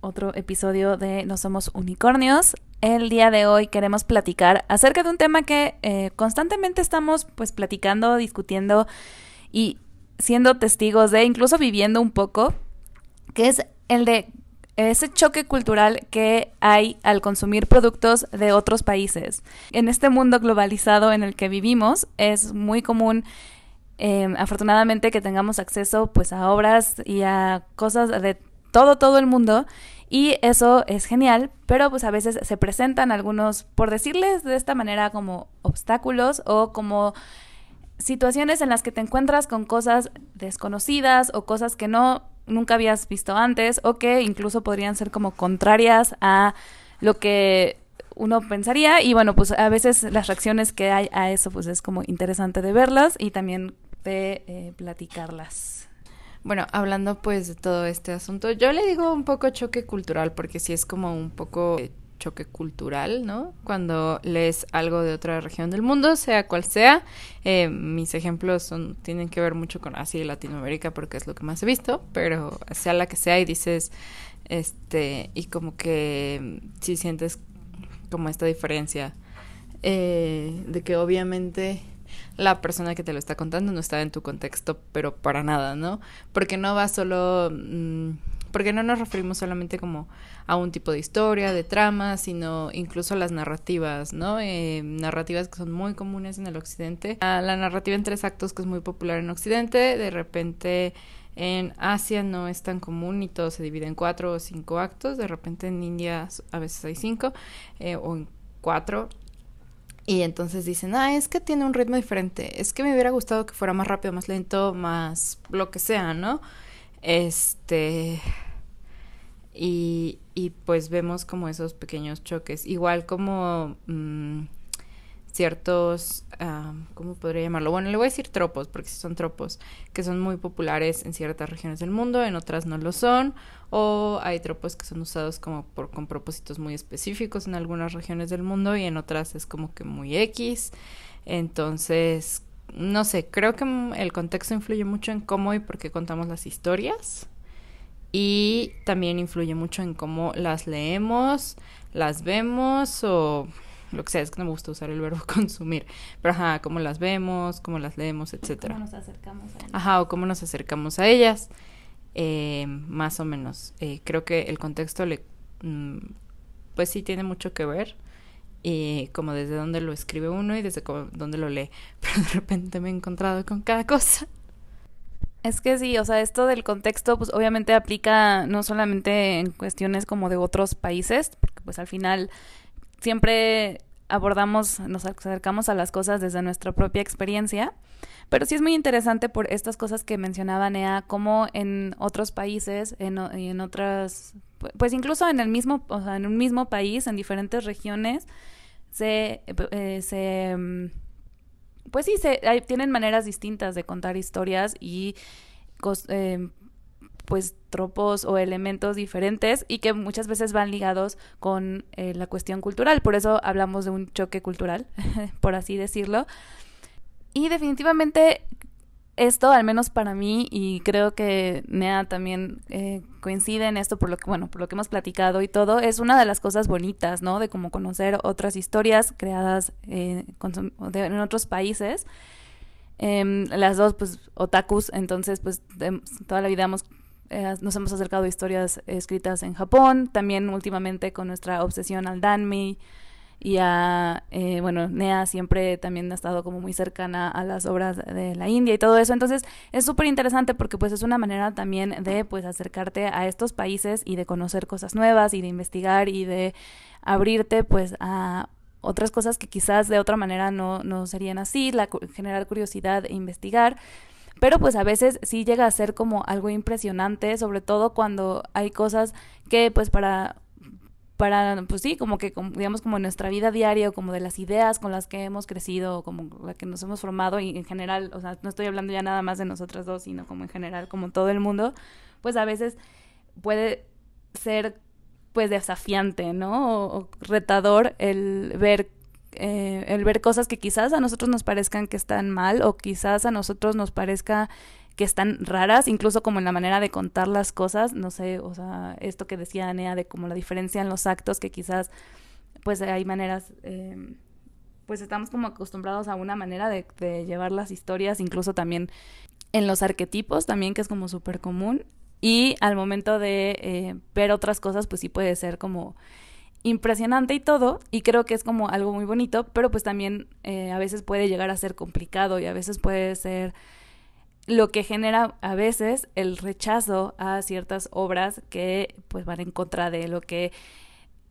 otro episodio de No Somos Unicornios. El día de hoy queremos platicar acerca de un tema que eh, constantemente estamos pues platicando, discutiendo y siendo testigos de, incluso viviendo un poco, que es el de ese choque cultural que hay al consumir productos de otros países. En este mundo globalizado en el que vivimos es muy común eh, afortunadamente que tengamos acceso pues a obras y a cosas de todo, todo el mundo. Y eso es genial, pero pues a veces se presentan algunos, por decirles de esta manera, como obstáculos o como situaciones en las que te encuentras con cosas desconocidas o cosas que no nunca habías visto antes o que incluso podrían ser como contrarias a lo que uno pensaría y bueno pues a veces las reacciones que hay a eso pues es como interesante de verlas y también de eh, platicarlas. Bueno, hablando pues de todo este asunto, yo le digo un poco choque cultural porque sí es como un poco choque cultural, ¿no? Cuando lees algo de otra región del mundo, sea cual sea, eh, mis ejemplos son tienen que ver mucho con Asia y Latinoamérica porque es lo que más he visto, pero sea la que sea y dices, este, y como que si sientes como esta diferencia eh, de que obviamente la persona que te lo está contando no está en tu contexto, pero para nada, ¿no? Porque no va solo... Mm, porque no nos referimos solamente como a un tipo de historia, de trama, sino incluso a las narrativas, ¿no? Eh, narrativas que son muy comunes en el occidente. A la narrativa en tres actos que es muy popular en occidente, de repente en Asia no es tan común y todo se divide en cuatro o cinco actos, de repente en India a veces hay cinco eh, o en cuatro y entonces dicen, ah, es que tiene un ritmo diferente, es que me hubiera gustado que fuera más rápido, más lento, más lo que sea, ¿no? Este... Y, y pues vemos como esos pequeños choques, igual como... Mm, ciertos, ¿cómo podría llamarlo? Bueno, le voy a decir tropos, porque son tropos que son muy populares en ciertas regiones del mundo, en otras no lo son, o hay tropos que son usados como por, con propósitos muy específicos en algunas regiones del mundo y en otras es como que muy X. Entonces, no sé, creo que el contexto influye mucho en cómo y por qué contamos las historias. Y también influye mucho en cómo las leemos, las vemos o lo que sea, es que no me gusta usar el verbo consumir, pero ajá, cómo las vemos, cómo las leemos, etcétera. ¿Cómo nos acercamos a ellas? Ajá, o cómo nos acercamos a ellas, eh, más o menos. Eh, creo que el contexto le, mm, pues sí tiene mucho que ver, y como desde dónde lo escribe uno y desde dónde lo lee, pero de repente me he encontrado con cada cosa. Es que sí, o sea, esto del contexto, pues obviamente aplica no solamente en cuestiones como de otros países, porque pues al final siempre abordamos, nos acercamos a las cosas desde nuestra propia experiencia, pero sí es muy interesante por estas cosas que mencionaba Nea, como en otros países, en, otras, pues incluso en el mismo, o sea, en un mismo país, en diferentes regiones, se, eh, se pues sí, se, tienen maneras distintas de contar historias y eh, pues tropos o elementos diferentes y que muchas veces van ligados con eh, la cuestión cultural. Por eso hablamos de un choque cultural, por así decirlo. Y definitivamente esto, al menos para mí, y creo que Nea también eh, coincide en esto por lo que, bueno, por lo que hemos platicado y todo, es una de las cosas bonitas, ¿no? De como conocer otras historias creadas eh, en otros países. Em, las dos, pues, otakus, entonces, pues, toda la vida hemos eh, nos hemos acercado a historias escritas en Japón, también últimamente con nuestra obsesión al Danmi y a, eh, bueno, Nea siempre también ha estado como muy cercana a las obras de la India y todo eso, entonces es súper interesante porque pues es una manera también de pues acercarte a estos países y de conocer cosas nuevas y de investigar y de abrirte pues a otras cosas que quizás de otra manera no, no serían así, la, generar curiosidad e investigar. Pero pues a veces sí llega a ser como algo impresionante, sobre todo cuando hay cosas que pues para para, pues sí, como que, digamos, como nuestra vida diaria, como de las ideas con las que hemos crecido, como la que nos hemos formado y en general, o sea, no estoy hablando ya nada más de nosotras dos, sino como en general, como todo el mundo, pues a veces puede ser, pues, desafiante, ¿no? O, retador el ver eh, el ver cosas que quizás a nosotros nos parezcan que están mal o quizás a nosotros nos parezca que están raras, incluso como en la manera de contar las cosas, no sé, o sea, esto que decía Anea de como la diferencia en los actos, que quizás pues hay maneras, eh, pues estamos como acostumbrados a una manera de, llevar las historias, incluso también en los arquetipos, también que es como súper común, y al momento de eh, ver otras cosas, pues sí puede ser como impresionante y todo, y creo que es como algo muy bonito, pero pues también eh, a veces puede llegar a ser complicado y a veces puede ser lo que genera a veces el rechazo a ciertas obras que pues van en contra de lo que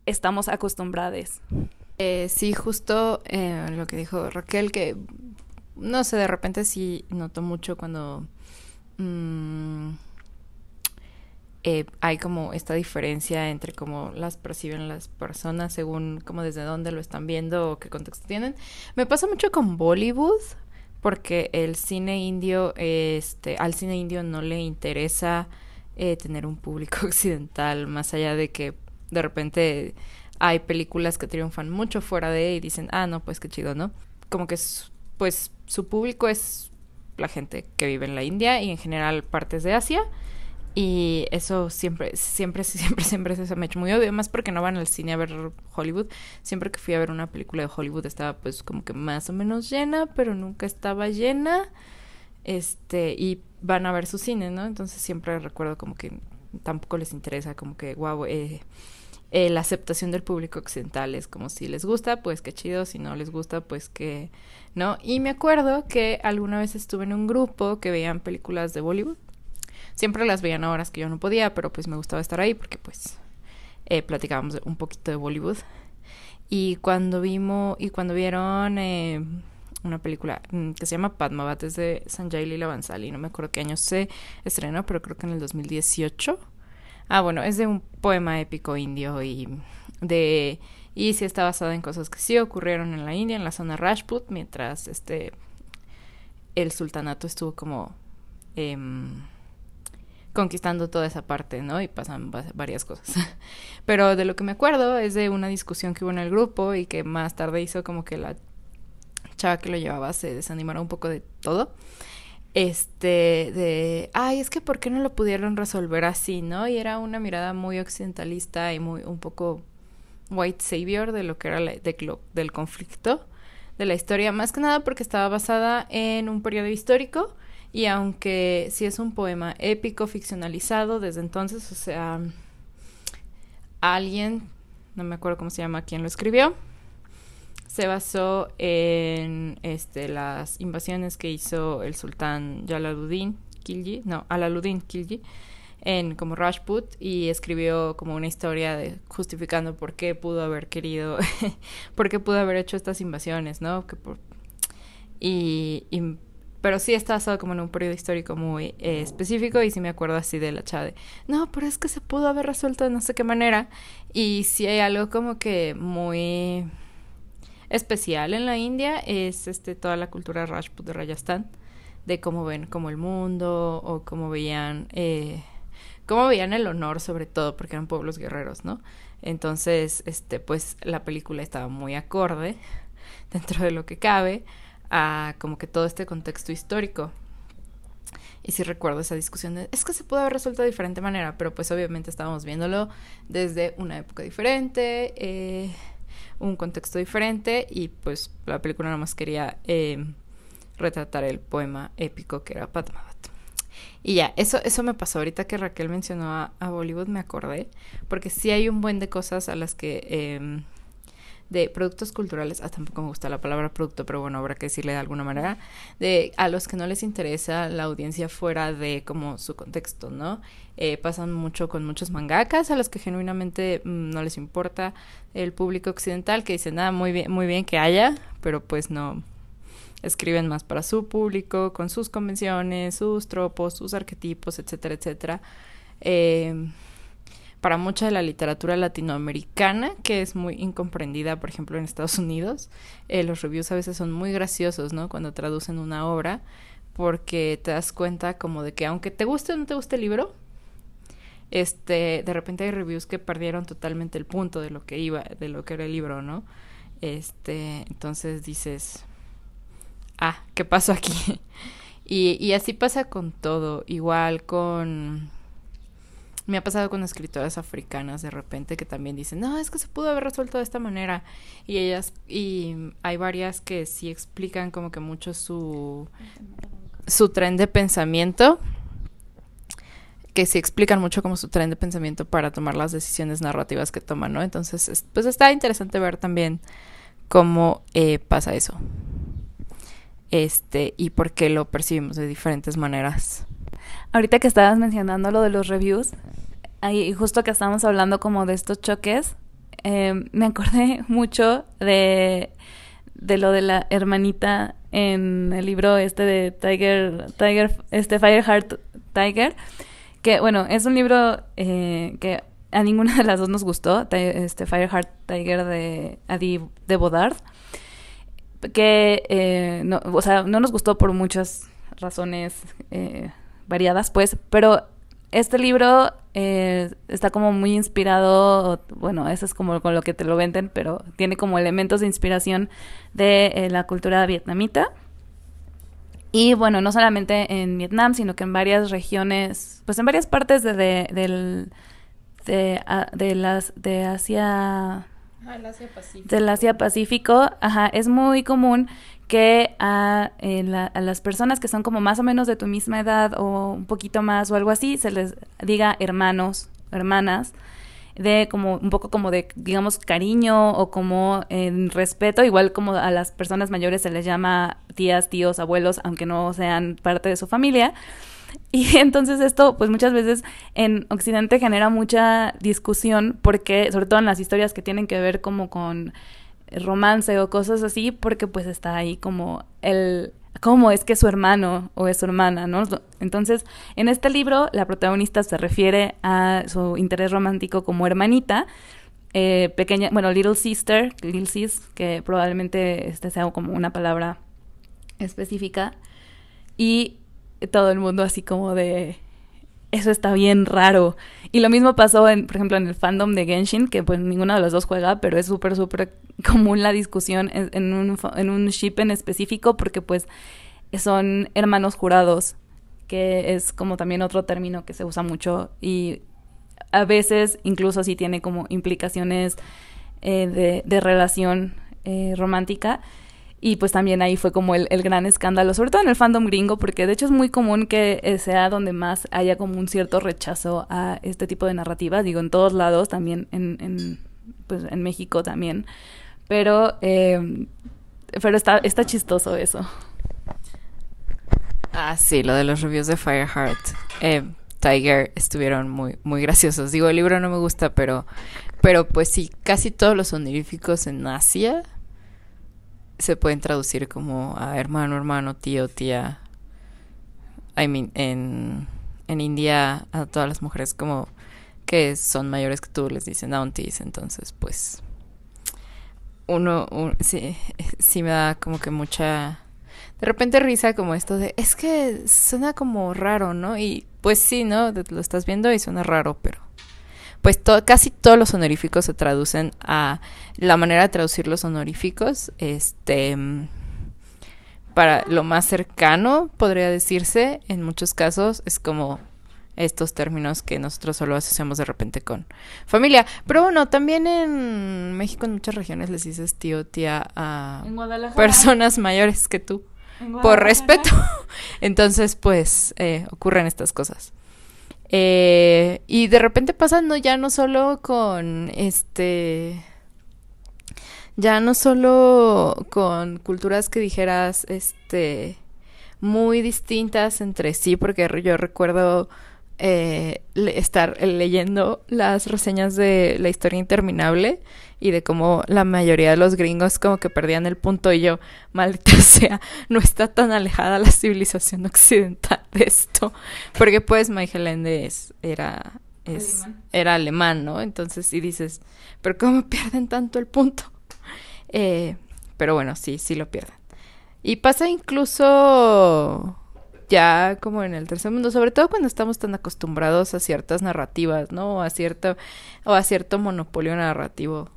estamos acostumbrados. Eh, sí, justo eh, lo que dijo Raquel, que no sé, de repente sí noto mucho cuando mm, eh, hay como esta diferencia entre cómo las perciben las personas según como desde dónde lo están viendo o qué contexto tienen. Me pasa mucho con Bollywood porque el cine indio, este, al cine indio no le interesa eh, tener un público occidental, más allá de que de repente hay películas que triunfan mucho fuera de y dicen, ah, no, pues qué chido, ¿no? Como que, pues, su público es la gente que vive en la India y en general partes de Asia y eso siempre, siempre, siempre, siempre se me ha hecho muy obvio, más porque no van al cine a ver Hollywood. Siempre que fui a ver una película de Hollywood estaba pues como que más o menos llena, pero nunca estaba llena. Este, y van a ver su cine, ¿no? Entonces siempre recuerdo como que tampoco les interesa, como que, wow, eh, eh, la aceptación del público occidental es como si les gusta, pues qué chido, si no les gusta, pues que, ¿no? Y me acuerdo que alguna vez estuve en un grupo que veían películas de Bollywood Siempre las veían a horas que yo no podía, pero pues me gustaba estar ahí porque pues eh, platicábamos un poquito de Bollywood. Y cuando vimos, y cuando vieron eh, una película mm, que se llama Padmavat, es de Sanjay Lila Bansali, no me acuerdo qué año se estrenó, pero creo que en el 2018. Ah, bueno, es de un poema épico indio y de y sí está basada en cosas que sí ocurrieron en la India, en la zona Rajput, mientras este el sultanato estuvo como eh, conquistando toda esa parte, ¿no? Y pasan varias cosas. Pero de lo que me acuerdo es de una discusión que hubo en el grupo y que más tarde hizo como que la chava que lo llevaba se desanimara un poco de todo. Este, de, ay, es que ¿por qué no lo pudieron resolver así, no? Y era una mirada muy occidentalista y muy, un poco white savior de lo que era la, del conflicto de la historia, más que nada porque estaba basada en un periodo histórico y aunque sí es un poema épico, ficcionalizado, desde entonces, o sea, alguien, no me acuerdo cómo se llama, quién lo escribió, se basó en este, las invasiones que hizo el sultán Jalaluddin Khilji, no, Alaluddin Khilji, en como Rajput y escribió como una historia de, justificando por qué pudo haber querido, por qué pudo haber hecho estas invasiones, ¿no? Que por, y pero sí está basado como en un periodo histórico muy eh, específico y sí me acuerdo así de la chava de, no, pero es que se pudo haber resuelto de no sé qué manera. Y sí hay algo como que muy especial en la India, es este toda la cultura Rajput de Rajasthan, de cómo ven como el mundo o cómo veían, eh, cómo veían el honor sobre todo, porque eran pueblos guerreros, ¿no? Entonces, este, pues la película estaba muy acorde dentro de lo que cabe a como que todo este contexto histórico. Y sí recuerdo esa discusión de, es que se pudo haber resuelto de diferente manera, pero pues obviamente estábamos viéndolo desde una época diferente, eh, un contexto diferente y pues la película nada más quería eh, retratar el poema épico que era Padmavat. Y ya, eso, eso me pasó ahorita que Raquel mencionó a, Bollywood, me acordé, porque sí hay un buen de cosas a las que em, de productos culturales, ah, tampoco me gusta la palabra producto, pero bueno, habrá que decirle de alguna manera, de a los que no les interesa la audiencia fuera de como su contexto, ¿no? Eh, pasan mucho con muchos mangakas a los que genuinamente mm, no les importa el público occidental, que dicen, nada, ah, muy bien, muy bien que haya, pero pues no escriben más para su público, con sus convenciones, sus tropos, sus arquetipos, etcétera, etcétera. Eh, para mucha de la literatura latinoamericana, que es muy incomprendida, por ejemplo, en Estados Unidos. Eh, los reviews a veces son muy graciosos, ¿no? Cuando traducen una obra, porque te das cuenta como de que aunque te guste o no te guste el libro, este, de repente hay reviews que perdieron totalmente el punto de lo que iba, de lo que era el libro, ¿no? Este, entonces dices, ah, ¿qué pasó aquí? y, y así pasa con todo, igual con me ha pasado con escritoras africanas de repente que también dicen, no, es que se pudo haber resuelto de esta manera. Y ellas, y hay varias que sí explican como que mucho su, su tren de pensamiento, que sí explican mucho como su tren de pensamiento para tomar las decisiones narrativas que toman, ¿no? Entonces, pues está interesante ver también cómo eh, pasa eso. Este, y por qué lo percibimos de diferentes maneras. Ahorita que estabas mencionando lo de los reviews, ahí justo que estábamos hablando como de estos choques, eh, me acordé mucho de, de lo de la hermanita en el libro este de Tiger, Tiger, este Fireheart Tiger, que bueno, es un libro eh, que a ninguna de las dos nos gustó, este Fireheart Tiger de Adi de Bodard, que eh, no, o sea, no nos gustó por muchas razones eh, variadas, pues, pero este libro eh, está como muy inspirado, bueno, eso es como con lo que te lo venden, pero tiene como elementos de inspiración de eh, la cultura vietnamita. Y bueno, no solamente en Vietnam, sino que en varias regiones, pues en varias partes de, de, del, de, de las, de Asia... Ah, Asia Pacífico. Del Asia Pacífico, ajá, es muy común que a, a, las personas que son como más o menos de tu misma edad o un poquito más o algo así, se les diga hermanos, hermanas, de como un poco como de, digamos, cariño o como en respeto, igual como a las personas mayores se les llama tías, tíos, abuelos, aunque no sean parte de su familia. Y entonces esto, pues muchas veces en Occidente genera mucha discusión porque, sobre todo en las historias que tienen que ver como con romance o cosas así, porque pues está ahí como el cómo es que es su hermano o es su hermana, ¿no? Entonces, en este libro la protagonista se refiere a su interés romántico como hermanita, eh, pequeña, bueno, little sister, little sis, que probablemente este sea como una palabra específica, y todo el mundo así como de eso está bien raro. Y lo mismo pasó, en, por ejemplo, en el fandom de Genshin, que pues ninguno de los dos juega, pero es súper, súper común la discusión en, un, en un ship en específico, porque pues son hermanos jurados, que es como también otro término que se usa mucho y a veces incluso sí tiene como implicaciones eh, de, de, relación eh, romántica. Y pues también ahí fue como el, el, gran escándalo, sobre todo en el fandom gringo, porque de hecho es muy común que eh, sea donde más haya como un cierto rechazo a este tipo de narrativas, digo, en todos lados, también en, en, pues, en México también. Pero, eh, pero está, está chistoso eso. Ah, sí, lo de los reviews de Fireheart. Eh, Tiger estuvieron muy, muy graciosos. Digo, el libro no me gusta, pero, pero pues sí, casi todos los oníficos en Asia se pueden traducir como a hermano, hermano, tío, tía. I mean, en, en India a todas las mujeres como que son mayores que tú les dicen aunties, entonces pues uno, sí, sí me da como que mucha de repente risa como esto de es que suena como raro, ¿no? Y pues sí, ¿no? Lo estás viendo y suena raro, pero pues casi todos los honoríficos se traducen a la manera de traducir los honoríficos, este para lo más cercano, podría decirse, en muchos casos es como estos términos que nosotros solo asociamos de repente con familia. Pero bueno, también en México en muchas regiones les dices tío, tía a personas mayores que tú, por respeto. Entonces, pues, eh, ocurren estas cosas. Eh, y de repente pasando ya no solo con este ya no solo con culturas que dijeras este muy distintas entre sí porque yo recuerdo eh, estar leyendo las reseñas de la historia interminable y de cómo la mayoría de los gringos como que perdían el punto y yo, maldita sea, no está tan alejada la civilización occidental de esto. Porque pues Mike Heléndez era es, era alemán, ¿no? Entonces sí dices, pero ¿cómo pierden tanto el punto? Eh, pero bueno, sí, sí lo pierden. Y pasa incluso ya como en el tercer mundo, sobre todo cuando estamos tan acostumbrados a ciertas narrativas, ¿no? O a cierto, o a cierto monopolio narrativo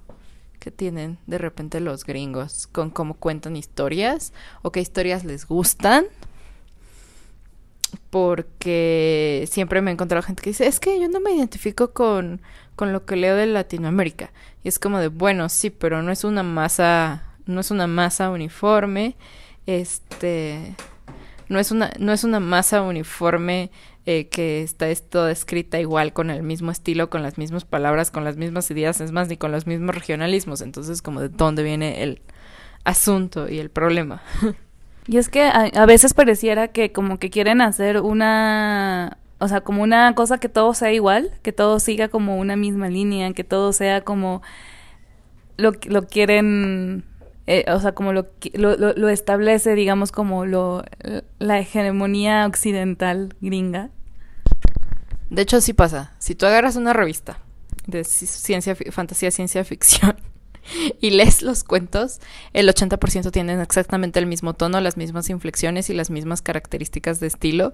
que tienen de repente los gringos con cómo cuentan historias o qué historias les gustan. Porque siempre me he encontrado gente que dice, es que yo no me identifico con, con lo que leo de Latinoamérica. Y es como de, bueno, sí, pero no es una masa, no es una masa uniforme. Este, no es una, no es una masa uniforme eh, que está toda escrita igual, con el mismo estilo, con las mismas palabras, con las mismas ideas, es más, ni con los mismos regionalismos. Entonces, como de dónde viene el asunto y el problema. Y es que a, veces pareciera que como que quieren hacer una, o sea, como una cosa que todo sea igual, que todo siga como una misma línea, que todo sea como lo, lo quieren eh, o sea, como lo, lo, lo, establece, digamos, como lo, la hegemonía occidental gringa. De hecho, sí pasa. Si tú agarras una revista de ciencia, fantasía, ciencia ficción y lees los cuentos, el 80% tienen exactamente el mismo tono, las mismas inflexiones y las mismas características de estilo,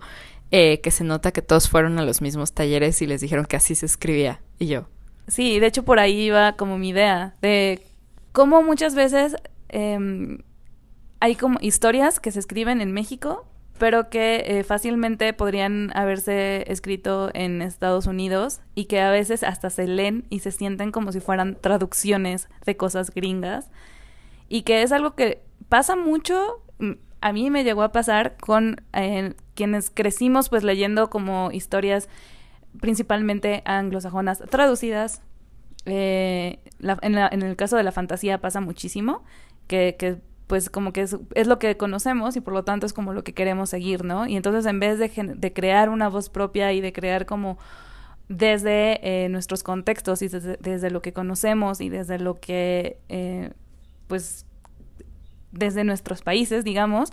eh, que se nota que todos fueron a los mismos talleres y les dijeron que así se escribía. Y yo. Sí, de hecho por ahí iba como mi idea de cómo muchas veces Em, hay como historias que se escriben en México, pero que eh, fácilmente podrían haberse escrito en Estados Unidos y que a veces hasta se leen y se sienten como si fueran traducciones de cosas gringas. Y que es algo que pasa mucho, a mí me llegó a pasar con eh, quienes crecimos pues leyendo como historias principalmente anglosajonas traducidas. Eh, en el caso de la fantasía pasa muchísimo que, que pues como que es, es, lo que conocemos y por lo tanto es como lo que queremos seguir, ¿no? Y entonces en vez de, de crear una voz propia y de crear como desde eh, nuestros contextos y desde, lo que conocemos y desde lo que, eh, pues, desde nuestros países, digamos,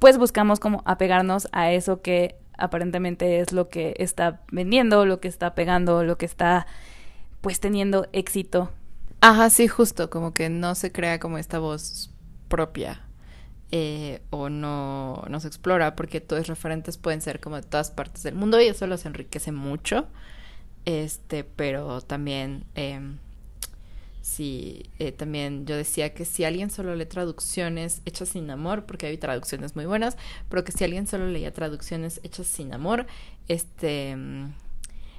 pues buscamos como apegarnos a eso que aparentemente es lo que está vendiendo, lo que está pegando, lo que está, pues, teniendo éxito Ajá, sí, justo, como que no se crea como esta voz propia eh, o no, no se explora porque todos referentes pueden ser como de todas partes del mundo y eso los enriquece mucho. Este, pero también, eh, sí, eh, también yo decía que si alguien solo lee traducciones hechas sin amor, porque hay traducciones muy buenas, pero que si alguien solo leía traducciones hechas sin amor, este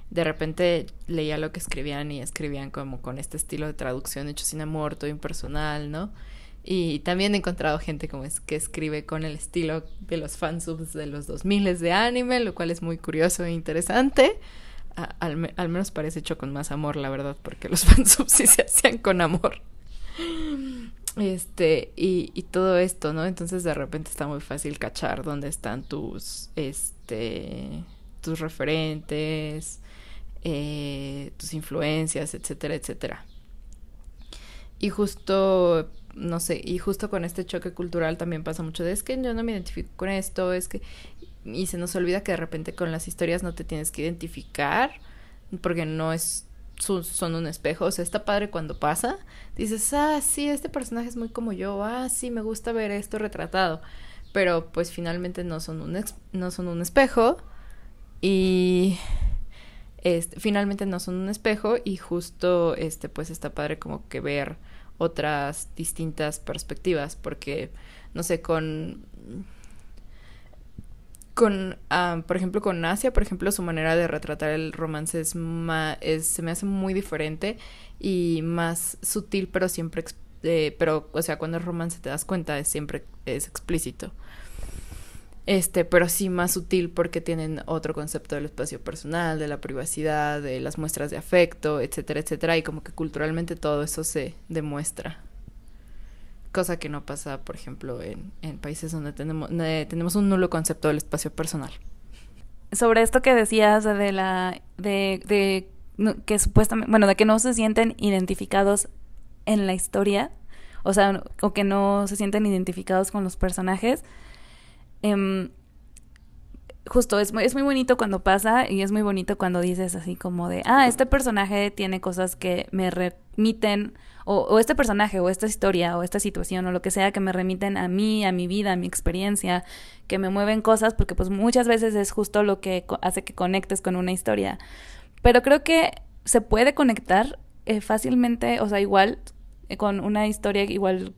de repente leía lo que escribían y escribían como con este estilo de traducción hecho sin amor, todo impersonal, ¿no? Y también he encontrado gente como es que escribe con el estilo de los fansubs de los 2000 de anime, lo cual es muy curioso e interesante. al, menos parece hecho con más amor, la verdad, porque los fansubs sí se hacían con amor. Este, y, y todo esto, ¿no? Entonces de repente está muy fácil cachar dónde están tus, este, tus referentes, eh, tus influencias, etcétera, etcétera. Y justo, no sé, y justo con este choque cultural también pasa mucho de es que yo no me identifico con esto, es que... Y se nos olvida que de repente con las historias no te tienes que identificar porque no es son un espejo, o sea, está padre cuando pasa, dices, ah, sí, este personaje es muy como yo, ah, sí, me gusta ver esto retratado, pero pues finalmente no son un, no son un espejo. Y este, finalmente no son un espejo y justo este pues está padre como que ver otras distintas perspectivas porque no sé con con ah, por ejemplo con Asia por ejemplo su manera de retratar el romance es, más, se me hace muy diferente y más sutil pero siempre eh, pero o sea cuando el romance te das cuenta es siempre es explícito este, pero sí más sutil porque tienen otro concepto del espacio personal, de la privacidad, de las muestras de afecto, etcétera, etcétera, y como que culturalmente todo eso se demuestra. Cosa que no pasa, por ejemplo, en, en países donde tenemos, tenemos un nulo concepto del espacio personal. Sobre esto que decías de la de, de que supuestamente, bueno, de que no se sienten identificados en la historia, o sea, o que no se sienten identificados con los personajes, Em, justo es muy, es muy bonito cuando pasa y es muy bonito cuando dices así como de, ah, este personaje tiene cosas que me remiten, o, este personaje, o esta historia, o esta situación, o lo que sea, que me remiten a mí, a mi vida, a mi experiencia, que me mueven cosas, porque pues muchas veces es justo lo que hace que conectes con una historia. Pero creo que se puede conectar eh, fácilmente, o sea, igual eh, con una historia igual,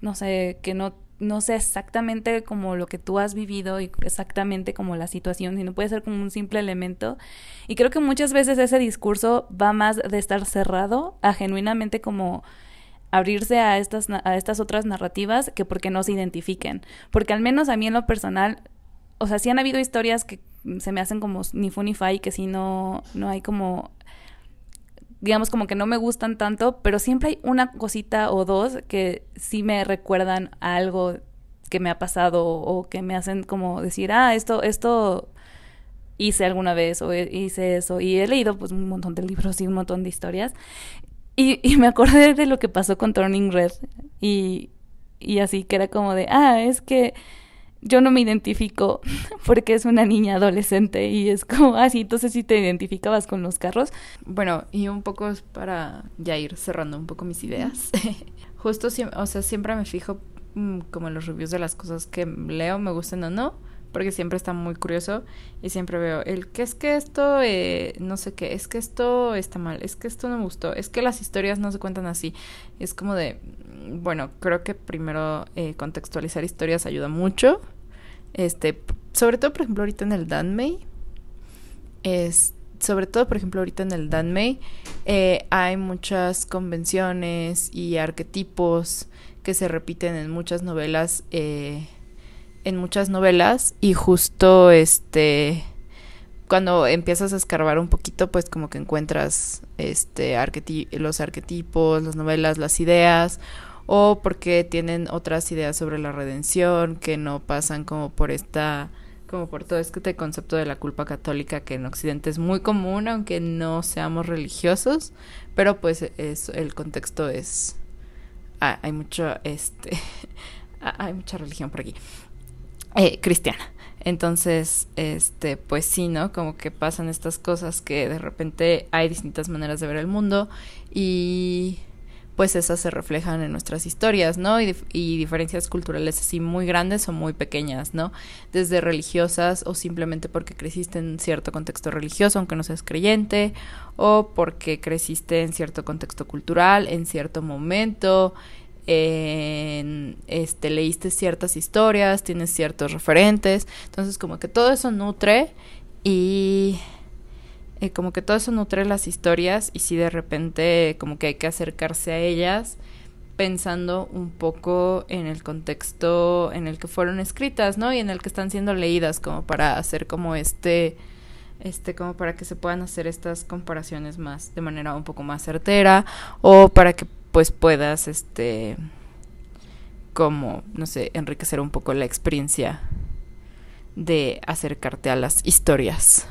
no sé, que no no sé exactamente como lo que tú has vivido y exactamente como la situación, sino puede ser como un simple elemento. Y creo que muchas veces ese discurso va más de estar cerrado a genuinamente como abrirse a estas, a estas otras narrativas que porque no se identifiquen. Porque al menos a mí en lo personal, o sea, sí han habido historias que se me hacen como ni fu ni que si no, no hay como digamos como que no me gustan tanto, pero siempre hay una cosita o dos que sí me recuerdan a algo que me ha pasado o que me hacen como decir, ah, esto, esto hice alguna vez o hice eso. Y he leído pues un montón de libros y un montón de historias. Y, y me acordé de lo que pasó con Turning Red. Y, y así que era como de, ah, es que yo no me identifico porque es una niña adolescente y es como así, ah, entonces sí te identificabas con los carros. Bueno, y un poco para ya ir cerrando un poco mis ideas. Justo, o sea, siempre me fijo mm, como en los reviews de las cosas que leo, me gustan o no, porque siempre está muy curioso y siempre veo el que es que esto, eh, no sé qué, es que esto está mal, es que esto no me gustó, es que las historias no se cuentan así. Es como de, mm, bueno, creo que primero eh, contextualizar historias ayuda mucho este, sobre todo, por ejemplo, ahorita en el Danmei. Es, sobre todo, por ejemplo, ahorita en el Danmei eh, hay muchas convenciones y arquetipos que se repiten en muchas novelas. Eh, en muchas novelas. Y justo este cuando empiezas a escarbar un poquito, pues como que encuentras este los arquetipos, las novelas, las ideas, o porque tienen otras ideas sobre la redención que no pasan como por esta como por todo este concepto de la culpa católica que en Occidente es muy común aunque no seamos religiosos pero pues es el contexto es ah, hay mucho este ah, hay mucha religión por aquí eh, cristiana entonces este pues sí no como que pasan estas cosas que de repente hay distintas maneras de ver el mundo y pues esas se reflejan en nuestras historias, ¿no? Y, diferencias culturales así muy grandes o muy pequeñas, ¿no? Desde religiosas o simplemente porque creciste en cierto contexto religioso, aunque no seas creyente, o porque creciste en cierto contexto cultural, en cierto momento, este, leíste ciertas historias, tienes ciertos referentes, entonces como que todo eso nutre y eh, como que todo eso nutre las historias y si de repente como que hay que acercarse a ellas pensando un poco en el contexto en el que fueron escritas, ¿no? Y en el que están siendo leídas como para hacer como este este como para que se puedan hacer estas comparaciones más de manera un poco más certera o para que pues puedas este como no sé, enriquecer un poco la experiencia de acercarte a las historias.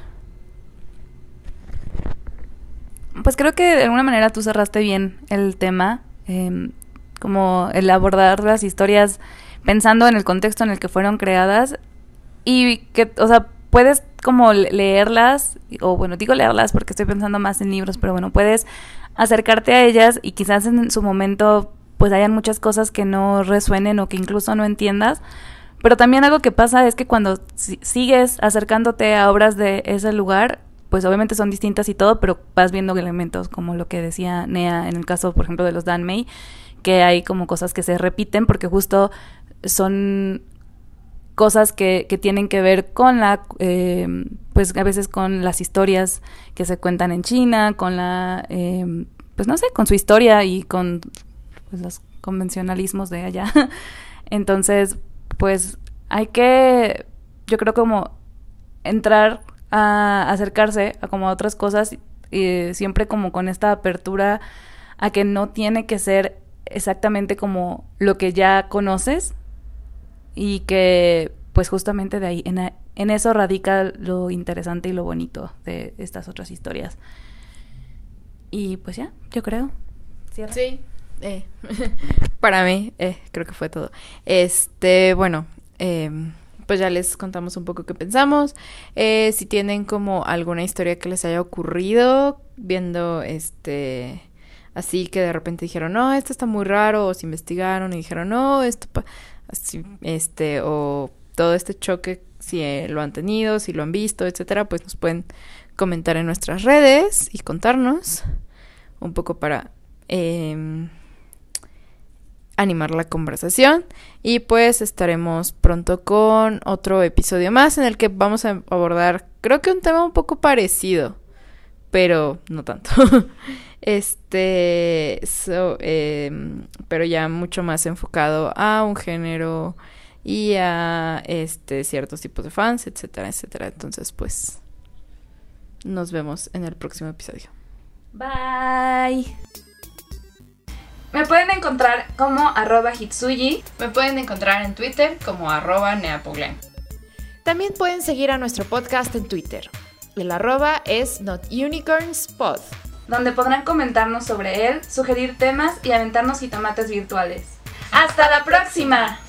pues creo que de alguna manera tú cerraste bien el tema, em, como el abordar las historias pensando en el contexto en el que fueron creadas y que, o sea, puedes como leerlas, o bueno, digo leerlas porque estoy pensando más en libros, pero bueno, puedes acercarte a ellas y quizás en su momento pues hayan muchas cosas que no resuenen o que incluso no entiendas, pero también algo que pasa es que cuando sigues acercándote a obras de ese lugar, pues obviamente son distintas y todo, pero vas viendo elementos como lo que decía Nea en el caso, por ejemplo, de los Dan May, que hay como cosas que se repiten porque justo son cosas que, que tienen que ver con la, eh, pues a veces con las historias que se cuentan en China, con la, eh, pues no sé, con su historia y con pues, los convencionalismos de allá. Entonces, pues hay que, yo creo como entrar a acercarse a como a otras cosas, y siempre como con esta apertura a que no tiene que ser exactamente como lo que ya conoces y que pues justamente de ahí, en, en eso radica lo interesante y lo bonito de estas otras historias. Y pues ya, yo creo. Sí, eh, para mí, eh, creo que fue todo. Este, bueno, eh, pues ya les contamos un poco qué pensamos. Eh, si tienen como alguna historia que les haya ocurrido viendo este así que de repente dijeron, no, esto está muy raro, o se investigaron y dijeron, no, esto, así, este, o todo este choque, si eh, lo han tenido, si lo han visto, etcétera, pues nos pueden comentar en nuestras redes y contarnos un poco para em, animar la conversación. Y pues estaremos pronto con otro episodio más en el que vamos a abordar, creo que un tema un poco parecido, pero no tanto. este, em, pero ya mucho más enfocado a un género y a este ciertos tipos de fans, etcétera, etcétera. Entonces, pues nos vemos en el próximo episodio. Bye. Me pueden encontrar como arroba Hitsuji. Me pueden encontrar en Twitter como arroba Neapoglen. También pueden seguir a nuestro podcast en Twitter. El arroba es NotUnicornsPod. Donde podrán comentarnos sobre él, sugerir temas y aventarnos jitomates virtuales. ¡Hasta la próxima!